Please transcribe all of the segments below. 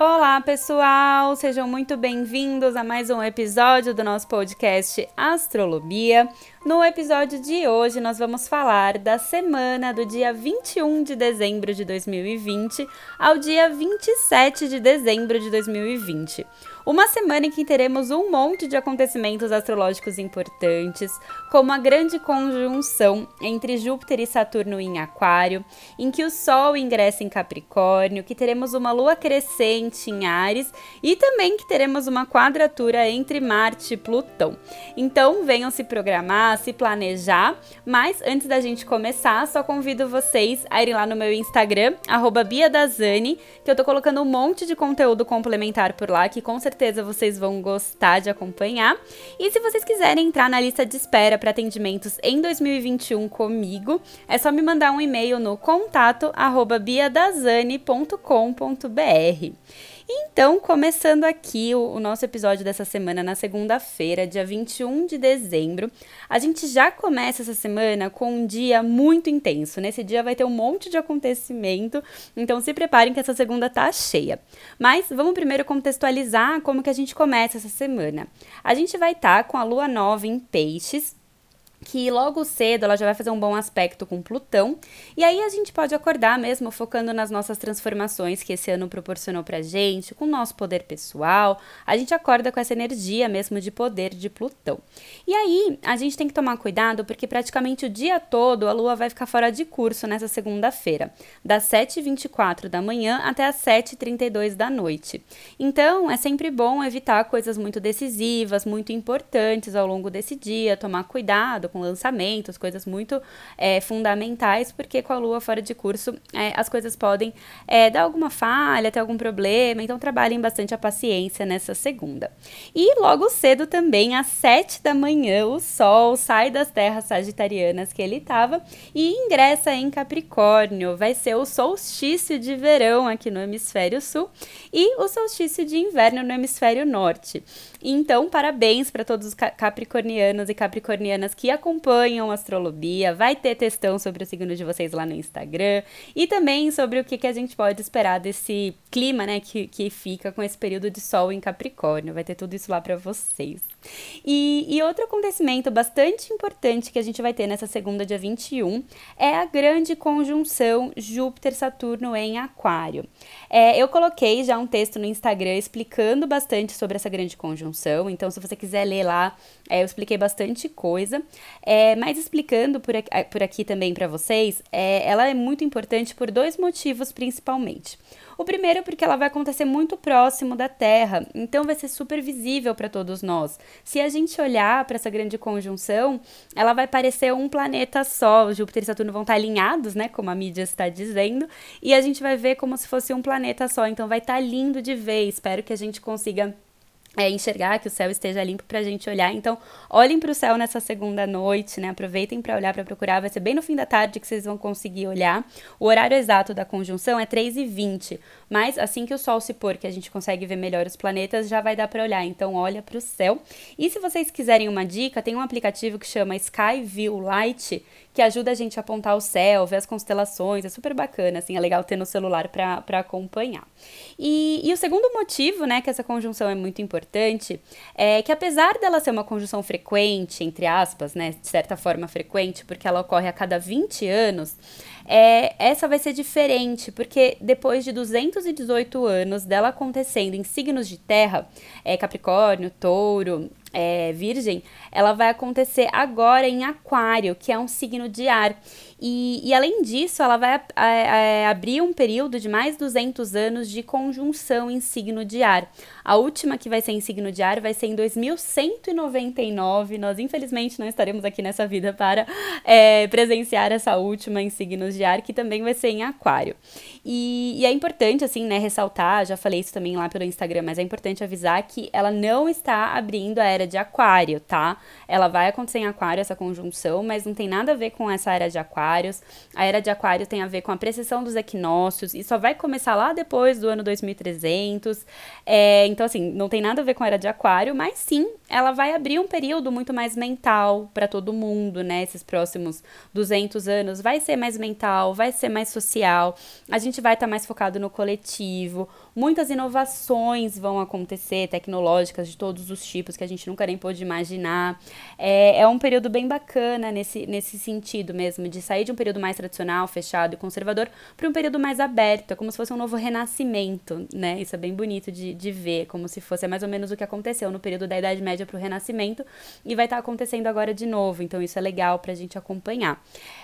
Olá, pessoal! Sejam muito bem-vindos a mais um episódio do nosso podcast Astrolobia. No episódio de hoje, nós vamos falar da semana do dia 21 de dezembro de 2020 ao dia 27 de dezembro de 2020. Uma semana em que teremos um monte de acontecimentos astrológicos importantes, como a grande conjunção entre Júpiter e Saturno em Aquário, em que o Sol ingressa em Capricórnio, que teremos uma lua crescente em Ares e também que teremos uma quadratura entre Marte e Plutão. Então, venham se programar, se planejar, mas antes da gente começar, só convido vocês a irem lá no meu Instagram, @biadazani, que eu tô colocando um monte de conteúdo complementar por lá que com certeza certeza vocês vão gostar de acompanhar. E se vocês quiserem entrar na lista de espera para atendimentos em 2021 comigo, é só me mandar um e-mail no contato biadazani.com.br. Então, começando aqui o, o, nosso episódio dessa semana, na segunda-feira, dia 21 de dezembro, a gente já começa essa semana com um dia muito intenso. Nesse dia vai ter um monte de acontecimento, então se preparem que essa segunda tá cheia. Mas vamos primeiro contextualizar como que a gente começa essa semana. A gente vai estar tá com a lua nova em peixes, que logo cedo ela já vai fazer um bom aspecto com Plutão, e aí a gente pode acordar mesmo focando nas nossas transformações que esse ano proporcionou pra gente, com o nosso poder pessoal, a gente acorda com essa energia mesmo de poder de Plutão. E aí a gente tem que tomar cuidado porque praticamente o dia todo a Lua vai ficar fora de curso nessa segunda-feira, das 7h24 da manhã até as 7h32 da noite. Então é sempre bom evitar coisas muito decisivas, muito importantes ao longo desse dia, tomar cuidado com lançamentos, coisas muito é, fundamentais, porque com a lua fora de curso é, as coisas podem é, dar alguma falha, ter algum problema, então trabalhem bastante a paciência nessa segunda. E logo cedo também, às sete da manhã, o Sol sai das terras sagitarianas que ele estava e ingressa em Capricórnio. Vai ser o solstício de verão aqui no hemisfério sul e o solstício de inverno no hemisfério norte. Então, parabéns para todos os capricornianos e capricornianas que acompanham astrologia. Vai ter textão sobre o signo de vocês lá no Instagram e também sobre o que, que a gente pode esperar desse clima, né, que, que fica com esse período de sol em Capricórnio. Vai ter tudo isso lá para vocês. E, e, outro acontecimento bastante importante que a gente vai ter nessa segunda, dia 21, é a grande conjunção Júpiter-Saturno em Aquário. É, eu coloquei já um texto no Instagram explicando bastante sobre essa grande conjunção, então se você quiser ler lá, é, eu expliquei bastante coisa. É, mas explicando por aqui, por aqui também para vocês, é, ela é muito importante por dois motivos principalmente. O primeiro porque ela vai acontecer muito próximo da Terra, então vai ser super visível para todos nós. Se a gente olhar para essa grande conjunção, ela vai parecer um planeta só. Júpiter e Saturno vão estar alinhados, né, como a mídia está dizendo, e a gente vai ver como se fosse um planeta só. Então vai estar lindo de ver. Espero que a gente consiga é, enxergar, que o céu esteja limpo para a gente olhar. Então, olhem para o céu nessa segunda noite, né? Aproveitem para olhar, para procurar. Vai ser bem no fim da tarde que vocês vão conseguir olhar. O horário exato da conjunção é 3h20, mas assim que o Sol se pôr, que a gente consegue ver melhor os planetas, já vai dar para olhar. Então, olha para o céu. E se vocês quiserem uma dica, tem um aplicativo que chama Sky View Light, que ajuda a gente a apontar o céu, ver as constelações. É super bacana, assim, é legal ter no celular para acompanhar. E, e o segundo motivo, né, que essa conjunção é muito importante, é que apesar dela ser uma conjunção frequente, entre aspas, né, de certa forma frequente, porque ela ocorre a cada 20 anos, é, essa vai ser diferente, porque depois de 218 anos dela acontecendo em signos de terra, é, Capricórnio, Touro, é, Virgem, ela vai acontecer agora em Aquário, que é um signo de ar. E, e além disso, ela vai a, a, a abrir um período de mais 200 anos de conjunção em signo de ar. A última que vai ser em signo de ar vai ser em 2199. Nós, infelizmente, não estaremos aqui nessa vida para é, presenciar essa última em signos de ar, que também vai ser em Aquário. E, e é importante, assim, né, ressaltar, já falei isso também lá pelo Instagram, mas é importante avisar que ela não está abrindo a de Aquário, tá? Ela vai acontecer em Aquário, essa conjunção, mas não tem nada a ver com essa era de Aquários. A era de Aquário tem a ver com a precessão dos equinócios e só vai começar lá depois do ano 2300. É, então, assim, não tem nada a ver com a era de Aquário, mas sim, ela vai abrir um período muito mais mental para todo mundo, né? Esses próximos 200 anos vai ser mais mental, vai ser mais social. A gente vai estar tá mais focado no coletivo. Muitas inovações vão acontecer, tecnológicas de todos os tipos que a gente nunca nem pôde imaginar. É, é um período bem bacana nesse, nesse sentido mesmo, de sair de um período mais tradicional, fechado e conservador, para um período mais aberto. É como se fosse um novo renascimento, né? Isso é bem bonito de, de ver, como se fosse mais ou menos o que aconteceu no período da Idade Média para o Renascimento e vai estar tá acontecendo agora de novo. Então, isso é legal para a gente acompanhar.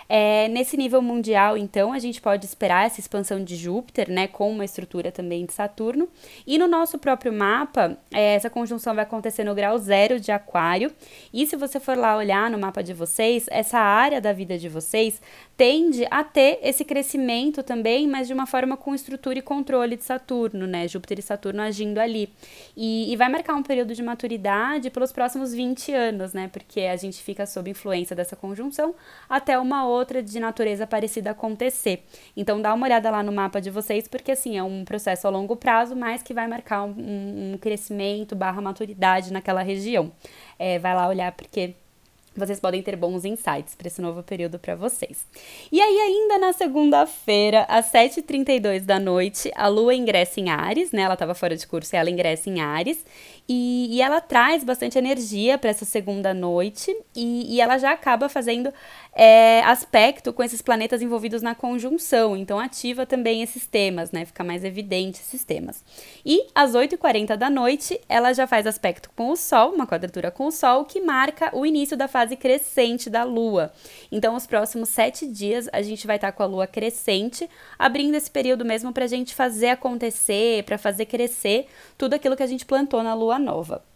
É, nesse nível mundial, então, a gente pode esperar essa expansão de Júpiter, né, com uma estrutura também de Saturno. E no nosso próprio mapa, é, essa conjunção vai acontecer no grau zero de Aquário. E se você for lá olhar no mapa de vocês, essa área da vida de vocês tende a ter esse crescimento também, mas de uma forma com estrutura e controle de Saturno, né? Júpiter e Saturno agindo ali. E, e vai marcar um período de maturidade pelos próximos 20 anos, né? Porque a gente fica sob influência dessa conjunção até uma outra de natureza parecida acontecer. Então dá uma olhada lá no mapa de vocês, porque assim, é um processo a longo prazo, mas que vai marcar um, um crescimento barra maturidade naquela região. É, vai lá olhar porque vocês podem ter bons insights para esse novo período para vocês. E aí, ainda na segunda-feira, às 7h32 da noite, a Lua ingressa em Ares, né? Ela estava fora de curso e ela ingressa em Ares. E, e ela traz bastante energia para essa segunda noite e, e, ela já acaba fazendo é, aspecto com esses planetas envolvidos na conjunção, então ativa também esses temas, né? Fica mais evidente esses temas. E às 8h40 da noite, ela já faz aspecto com o Sol, uma quadratura com o Sol, que marca o início da fase crescente da Lua. Então, os próximos sete dias a gente vai estar com a Lua crescente, abrindo esse período mesmo para a gente fazer acontecer, para fazer crescer tudo aquilo que a gente plantou na Lua nova.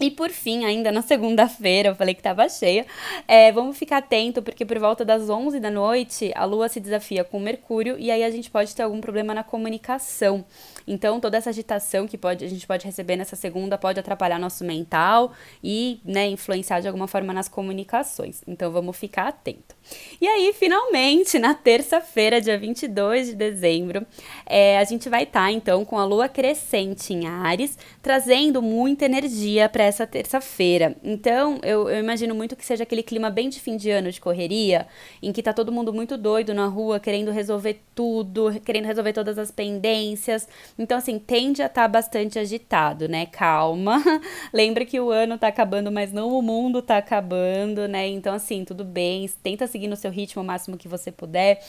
E por fim, ainda na segunda-feira, eu falei que estava cheia, é, vamos ficar atento, porque por volta das 11 da noite, a Lua se desafia com Mercúrio e aí a gente pode ter algum problema na comunicação. Então, toda essa agitação que pode, a gente pode receber nessa segunda pode atrapalhar nosso mental e né, influenciar de alguma forma nas comunicações. Então, vamos ficar atento. E aí, finalmente, na terça-feira, dia 22 de dezembro, é, a gente vai estar, tá, então, com a Lua crescente em Ares, trazendo muita energia para essa terça-feira. Então, eu, eu, imagino muito que seja aquele clima bem de fim de ano de correria, em que tá todo mundo muito doido na rua, querendo resolver tudo, querendo resolver todas as pendências. Então, assim, tende a estar tá bastante agitado, né? Calma. Lembra que o ano tá acabando, mas não o mundo tá acabando, né? Então, assim, tudo bem. Tenta seguir no seu ritmo o máximo que você puder.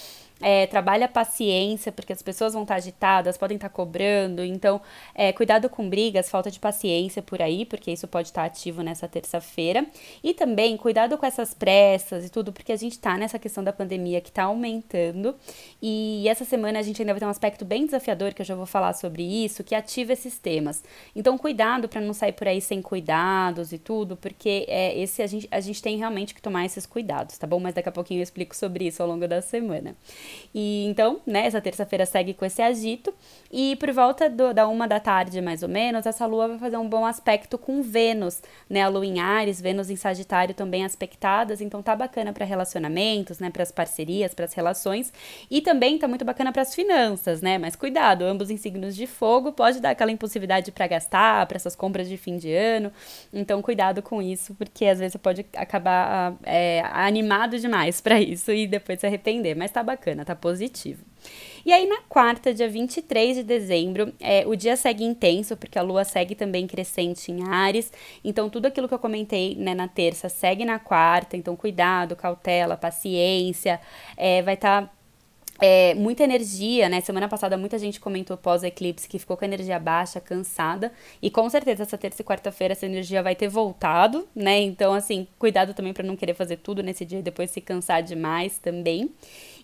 É, trabalha a paciência, porque as pessoas vão estar agitadas, podem estar cobrando. Então, é, cuidado com brigas, falta de paciência por aí, porque isso pode estar ativo nessa terça-feira. E também, cuidado com essas pressas e tudo, porque a gente está nessa questão da pandemia que está aumentando. E essa semana a gente ainda vai ter um aspecto bem desafiador, que eu já vou falar sobre isso, que ativa esses temas. Então, cuidado para não sair por aí sem cuidados e tudo, porque é, esse a gente, a gente tem realmente que tomar esses cuidados, tá bom? Mas daqui a pouquinho eu explico sobre isso ao longo da semana. E então, né, essa terça-feira segue com esse agito. E por volta do, da uma da tarde, mais ou menos, essa lua vai fazer um bom aspecto com Vênus, né? A lua em Ares, Vênus em Sagitário também aspectadas. Então tá bacana para relacionamentos, né? Para as parcerias, para as relações. E também tá muito bacana para as finanças, né? Mas cuidado, ambos em signos de fogo, pode dar aquela impulsividade para gastar, para essas compras de fim de ano. Então cuidado com isso, porque às vezes você pode acabar é, animado demais para isso e depois se arrepender. Mas tá bacana bacana, tá positivo. E aí, na quarta, dia 23 de dezembro, é, o dia segue intenso, porque a lua segue também crescente em Ares. Então, tudo aquilo que eu comentei né, na terça segue na quarta. Então, cuidado, cautela, paciência. É, vai estar. Tá é, muita energia, né? Semana passada muita gente comentou pós-eclipse que ficou com a energia baixa, cansada. E com certeza essa terça e quarta-feira essa energia vai ter voltado, né? Então, assim, cuidado também para não querer fazer tudo nesse dia e depois se cansar demais também.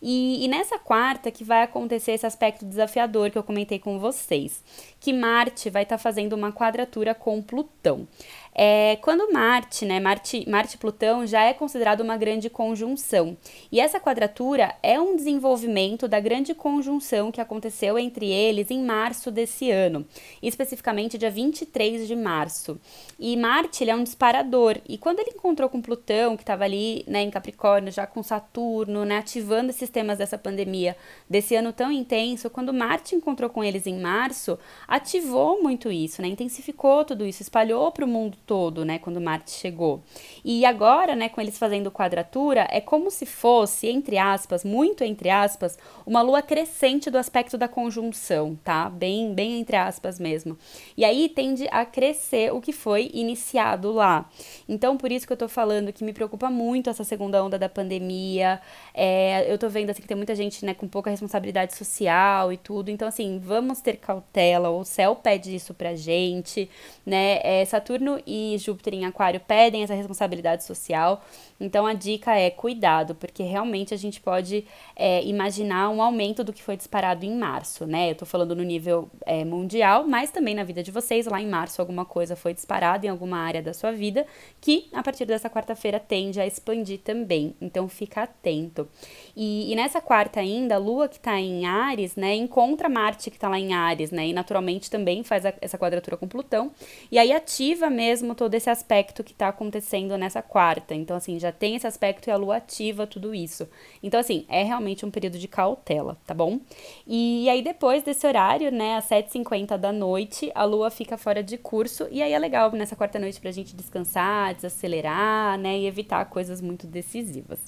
E, e, nessa quarta que vai acontecer esse aspecto desafiador que eu comentei com vocês, que Marte vai estar tá fazendo uma quadratura com Plutão. é quando Marte, né, Marte, Marte Plutão já é considerado uma grande conjunção. E essa quadratura é um desenvolvimento da grande conjunção que aconteceu entre eles em março desse ano, especificamente dia 23 de março. E Marte ele é um disparador, e quando ele encontrou com Plutão, que estava ali né, em Capricórnio, já com Saturno, né, ativando esses temas dessa pandemia, desse ano tão intenso, quando Marte encontrou com eles em março, ativou muito isso, né, intensificou tudo isso, espalhou para o mundo todo, né, quando Marte chegou. E agora, né, com eles fazendo quadratura, é como se fosse, entre aspas, muito entre aspas, uma lua crescente do aspecto da conjunção, tá? Bem, bem entre aspas mesmo. E aí tende a crescer o que foi iniciado lá. Então, por isso que eu tô falando que me preocupa muito essa segunda onda da pandemia. É, eu tô vendo assim que tem muita gente, né, com pouca responsabilidade social e tudo. Então, assim, vamos ter cautela. O céu pede isso pra gente, né? É, Saturno e Júpiter em Aquário pedem essa responsabilidade social. Então a dica é cuidado, porque realmente a gente pode é, imaginar um aumento do que foi disparado em março, né? Eu tô falando no nível é, mundial, mas também na vida de vocês. Lá em março alguma coisa foi disparada em alguma área da sua vida, que a partir dessa quarta-feira tende a expandir também. Então fica atento. E, e nessa quarta ainda, a Lua que tá em Ares, né, encontra Marte que tá lá em Ares, né? E naturalmente também faz a, essa quadratura com Plutão. E aí ativa mesmo todo esse aspecto que tá acontecendo nessa quarta. Então, assim, já tem esse aspecto e a lua ativa tudo isso. Então, assim, é realmente um período de cautela, tá bom? E, aí, depois desse horário, né, às 7h50 da noite, a lua fica fora de curso. E aí é legal nessa quarta noite pra gente descansar, desacelerar, né, e evitar coisas muito decisivas.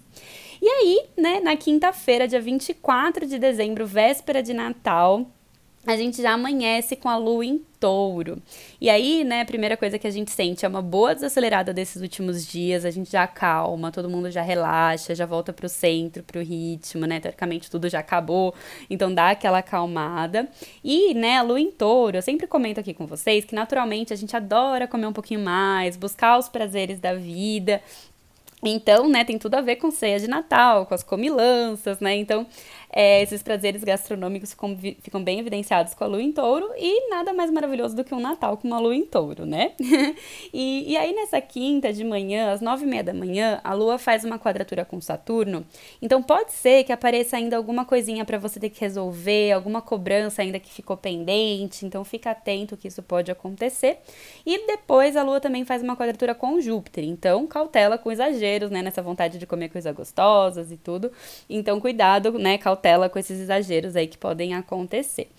E aí, né, na quinta-feira, dia 24 de dezembro, véspera de Natal, a gente já amanhece com a lua em touro. E aí, né, a primeira coisa que a gente sente é uma boa desacelerada desses últimos dias, a gente já calma, todo mundo já relaxa, já volta pro centro, pro ritmo, né? Teoricamente tudo já acabou, então dá aquela acalmada. E, né, a lua em touro, eu sempre comento aqui com vocês que naturalmente a gente adora comer um pouquinho mais, buscar os prazeres da vida. Então, né, tem tudo a ver com ceia de Natal, com as comilanças, né? Então, é, esses prazeres gastronômicos ficam, ficam, bem evidenciados com a lua em touro e nada mais maravilhoso do que um Natal com uma lua em touro, né? e, e aí nessa quinta de manhã, às nove e meia da manhã, a lua faz uma quadratura com Saturno, então pode ser que apareça ainda alguma coisinha para você ter que resolver, alguma cobrança ainda que ficou pendente, então fica atento que isso pode acontecer. E depois a lua também faz uma quadratura com Júpiter, então cautela com exageros, né, nessa vontade de comer coisas gostosas e tudo. Então cuidado, né, cautela cautela com esses exageros aí que podem acontecer.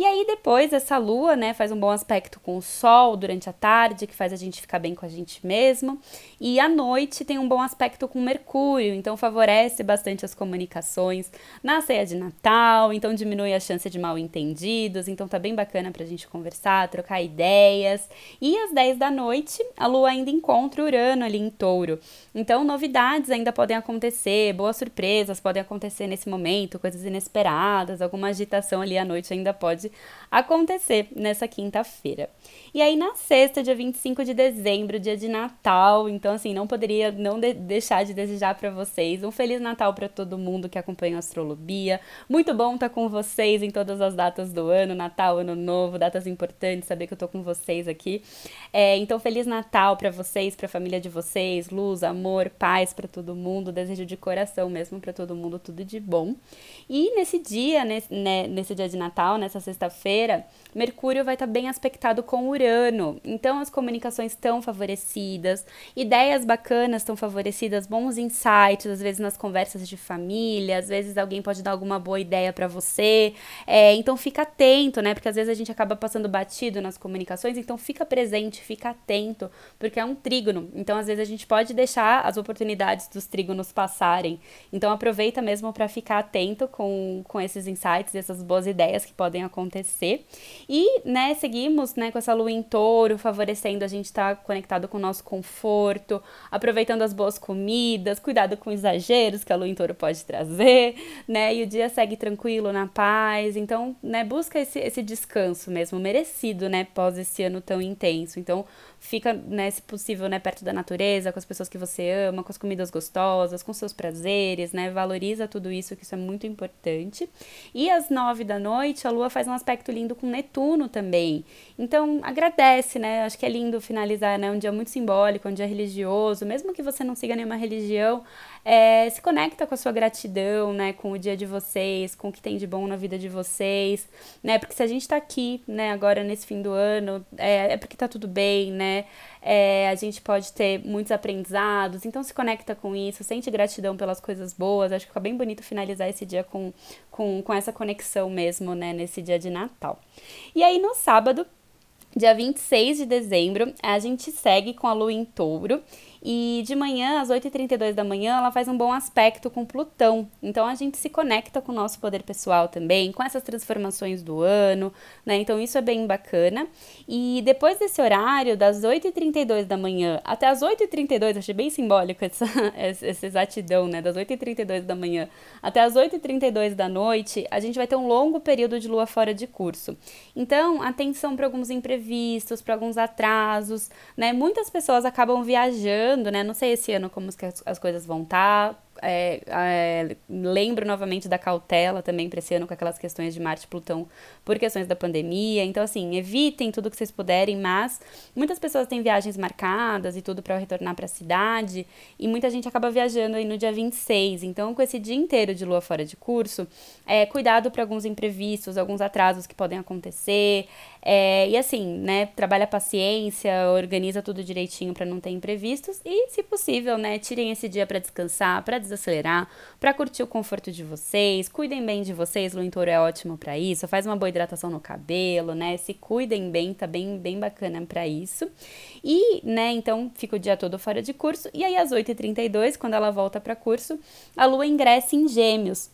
E aí depois essa lua, né, faz um bom aspecto com o sol durante a tarde, que faz a gente ficar bem com a gente mesmo. E à noite tem um bom aspecto com Mercúrio, então favorece bastante as comunicações na ceia de Natal, então diminui a chance de mal entendidos, então tá bem bacana pra gente conversar, trocar ideias. E às 10 da noite, a lua ainda encontra Urano ali em Touro. Então novidades ainda podem acontecer, boas surpresas podem acontecer nesse momento, coisas inesperadas, alguma agitação ali à noite ainda pode acontecer nessa quinta-feira. E aí na sexta, dia 25 de dezembro, dia de Natal, então assim, não poderia não de deixar de desejar para vocês um feliz Natal para todo mundo que acompanha a astrologia. Muito bom estar tá com vocês em todas as datas do ano, Natal, Ano Novo, datas importantes, saber que eu tô com vocês aqui. É, então feliz Natal para vocês, para a família de vocês, luz, amor, paz para todo mundo, desejo de coração mesmo para todo mundo tudo de bom. E nesse dia, nesse, né, nesse dia de Natal, nessa sexta-feira, Mercúrio vai estar tá bem aspectado com Urano. Então as comunicações estão favorecidas, ideias bacanas estão favorecidas, bons insights, às vezes nas conversas de família, às vezes alguém pode dar alguma boa ideia para você. É, então fica atento, né? Porque às vezes a gente acaba passando batido nas comunicações, então fica presente, fica atento, porque é um trígono. Então às vezes a gente pode deixar as oportunidades dos trígonos passarem. Então aproveita mesmo para ficar atento com, com esses insights, essas boas ideias que podem acontecer. E, né, seguimos, né, com essa lua em touro, favorecendo a gente estar tá conectado com o nosso conforto, aproveitando as boas comidas, cuidado com exageros que a lua em touro pode trazer, né, e o dia segue tranquilo, na paz. Então, né, busca esse, esse descanso mesmo, merecido, né, pós esse ano tão intenso. Então, fica, né, se possível, né, perto da natureza, com as pessoas que você ama, com as comidas gostosas, com seus prazeres, né, valoriza tudo isso, que isso é muito importante. E às nove da noite, a lua faz um aspecto lindo com Netuno também. Então, agradece, né? Acho que é lindo finalizar, né? Um dia muito simbólico, um dia religioso, mesmo que você não siga nenhuma religião, é, se conecta com a sua gratidão, né? Com o dia de vocês, com o que tem de bom na vida de vocês, né? Porque se a gente tá aqui, né, agora nesse fim do ano, é, é porque tá tudo bem, né? É, a gente pode ter muitos aprendizados, então se conecta com isso, sente gratidão pelas coisas boas. Acho que fica bem bonito finalizar esse dia com, com, com essa conexão mesmo, né? Nesse dia de Natal. E aí no sábado, dia 26 de dezembro, a gente segue com a lua em touro e de manhã, às 8h32 da manhã, ela faz um bom aspecto com Plutão. Então a gente se conecta com o nosso poder pessoal também, com essas transformações do ano, né? Então isso é bem bacana. E depois desse horário, das 8h32 da manhã até as 8h32, achei bem simbólico essa, essa exatidão, né? Das 8h32 da manhã até as 8h32 da noite, a gente vai ter um longo período de lua fora de curso. Então, atenção para alguns imprevistos, para alguns atrasos, né? Muitas pessoas acabam viajando né? Não sei esse ano como as, as coisas vão estar. É, é, lembro novamente da cautela também para esse ano com aquelas questões de Marte e Plutão por questões da pandemia. Então, assim, evitem tudo que vocês puderem, mas muitas pessoas têm viagens marcadas e tudo para retornar para a cidade, e muita gente acaba viajando aí no dia 26. Então, com esse dia inteiro de lua fora de curso, é, cuidado para alguns imprevistos, alguns atrasos que podem acontecer. É, e assim, né, trabalha a paciência, organiza tudo direitinho para não ter imprevistos e, se possível, né, tirem esse dia para descansar, para desacelerar, para curtir o conforto de vocês, cuidem bem de vocês, o Touro é ótimo para isso, faz uma boa hidratação no cabelo, né? Se cuidem bem, tá bem, bem bacana para isso. E, né, então fica o dia todo fora de curso e aí às 8h32, quando ela volta para curso, a lua ingressa em Gêmeos.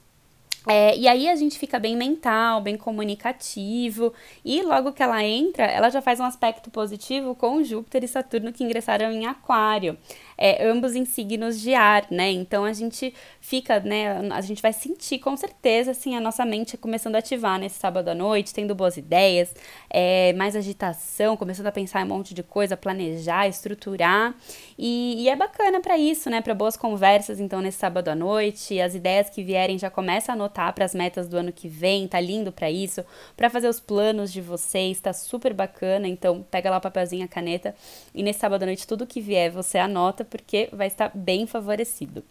É, e aí a gente fica bem mental, bem comunicativo, e logo que ela entra, ela já faz um aspecto positivo com Júpiter e Saturno que ingressaram em Aquário é, ambos em signos de ar, né? Então a gente fica, né? A gente vai sentir com certeza, assim, a nossa mente começando a ativar nesse sábado à noite, tendo boas ideias, é, mais agitação, começando a pensar em um monte de coisa, planejar, estruturar. E, e é bacana para isso, né? Para boas conversas, então, nesse sábado à noite. As ideias que vierem já começa a anotar para as metas do ano que vem, tá lindo para isso, para fazer os planos de vocês, tá super bacana. Então, pega lá o papelzinho, a caneta, e nesse sábado à noite, tudo que vier você anota porque vai estar bem favorecido.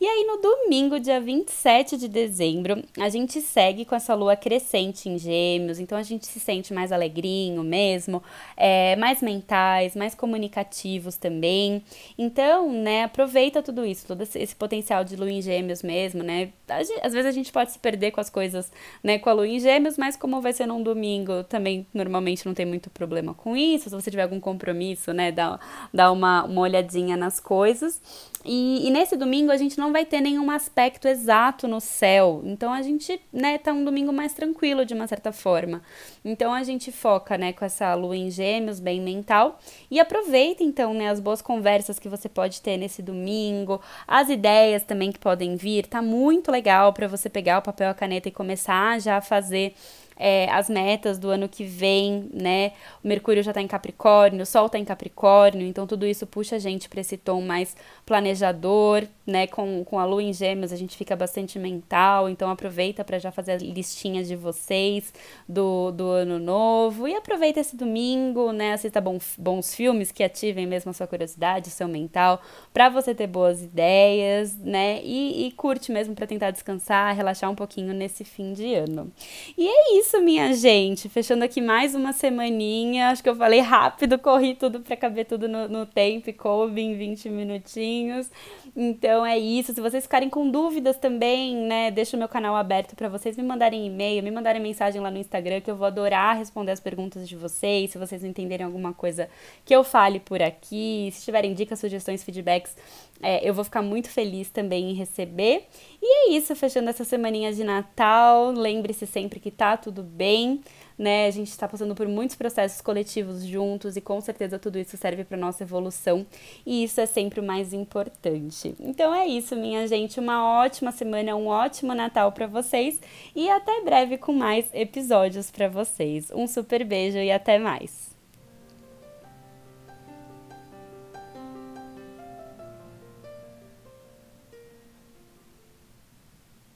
E aí, no domingo, dia 27 de dezembro, a gente segue com essa lua crescente em Gêmeos, então a gente se sente mais alegrinho mesmo, é, mais mentais, mais comunicativos também. Então, né, aproveita tudo isso, todo esse potencial de lua em Gêmeos mesmo, né? Às vezes a gente pode se perder com as coisas, né, com a lua em Gêmeos, mas como vai ser num domingo, também normalmente não tem muito problema com isso. Se você tiver algum compromisso, né, dá, dá uma, uma olhadinha nas coisas. E, e, nesse domingo a gente não vai ter nenhum aspecto exato no céu. Então a gente, né, tá um domingo mais tranquilo de uma certa forma. Então a gente foca, né, com essa lua em gêmeos, bem mental. E aproveita então, né, as boas conversas que você pode ter nesse domingo, as ideias também que podem vir. Tá muito legal para você pegar o papel a caneta e começar já a fazer é, as metas do ano que vem, né? O Mercúrio já está em Capricórnio, o Sol está em Capricórnio, então tudo isso puxa a gente para esse tom mais planejador, né? Com, com a Lua em Gêmeos a gente fica bastante mental, então aproveita para já fazer listinhas de vocês do, do ano novo e aproveita esse domingo, né? Assista bons, bons filmes que ativem mesmo a sua curiosidade, o seu mental, para você ter boas ideias, né? E, e curte mesmo para tentar descansar, relaxar um pouquinho nesse fim de ano. E é isso isso, minha gente. Fechando aqui mais uma semaninha. Acho que eu falei rápido, corri tudo para caber tudo no, no tempo e coube em 20 minutinhos. Então é isso. Se vocês ficarem com dúvidas também, né, deixa o meu canal aberto para vocês me mandarem e-mail, me mandarem mensagem lá no Instagram, que eu vou adorar responder as perguntas de vocês. Se vocês entenderem alguma coisa que eu fale por aqui, se tiverem dicas, sugestões, feedbacks, é, eu vou ficar muito feliz também em receber. E é isso, fechando essa semaninha de Natal. Lembre-se sempre que tá tudo bem, né? A gente está passando por muitos processos coletivos juntos e com certeza tudo isso serve para nossa evolução e isso é sempre o mais importante. Então é isso, minha gente. Uma ótima semana, um ótimo Natal para vocês e até breve com mais episódios para vocês. Um super beijo e até mais.